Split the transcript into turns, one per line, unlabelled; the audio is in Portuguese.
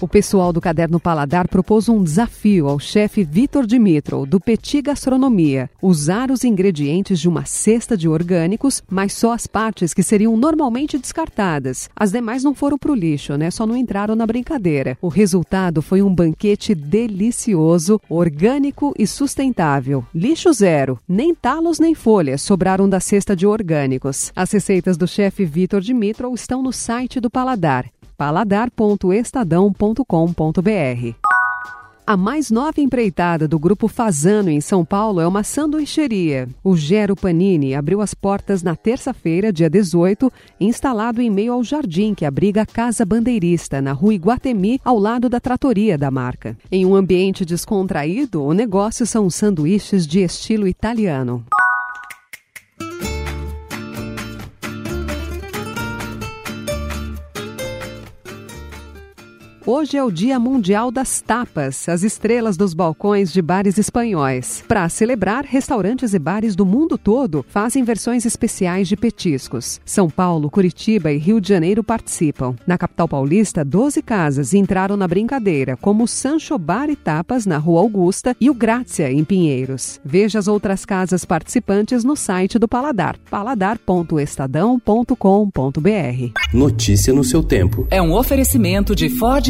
O pessoal do Caderno Paladar propôs um desafio ao chefe Vitor Dimitrov, do Petit Gastronomia, usar os ingredientes de uma cesta de orgânicos, mas só as partes que seriam normalmente descartadas. As demais não foram para o lixo, né? Só não entraram na brincadeira. O resultado foi um banquete delicioso, orgânico e sustentável. Lixo zero, nem talos nem folhas sobraram da cesta de orgânicos. As receitas do chefe Vitor Dimitrov estão no site do Paladar paladar.estadão.com.br. A mais nova empreitada do Grupo Fazano em São Paulo é uma sanduicheria. O Gero Panini abriu as portas na terça-feira, dia 18, instalado em meio ao jardim que abriga a Casa Bandeirista, na rua Iguatemi, ao lado da tratoria da marca. Em um ambiente descontraído, o negócio são sanduíches de estilo italiano. Hoje é o Dia Mundial das Tapas, as estrelas dos balcões de bares espanhóis. Para celebrar, restaurantes e bares do mundo todo fazem versões especiais de petiscos. São Paulo, Curitiba e Rio de Janeiro participam. Na capital paulista, 12 casas entraram na brincadeira, como o Sancho Bar e Tapas na Rua Augusta e o Grácia em Pinheiros. Veja as outras casas participantes no site do Paladar, paladar.estadão.com.br.
Notícia no seu tempo.
É um oferecimento de Ford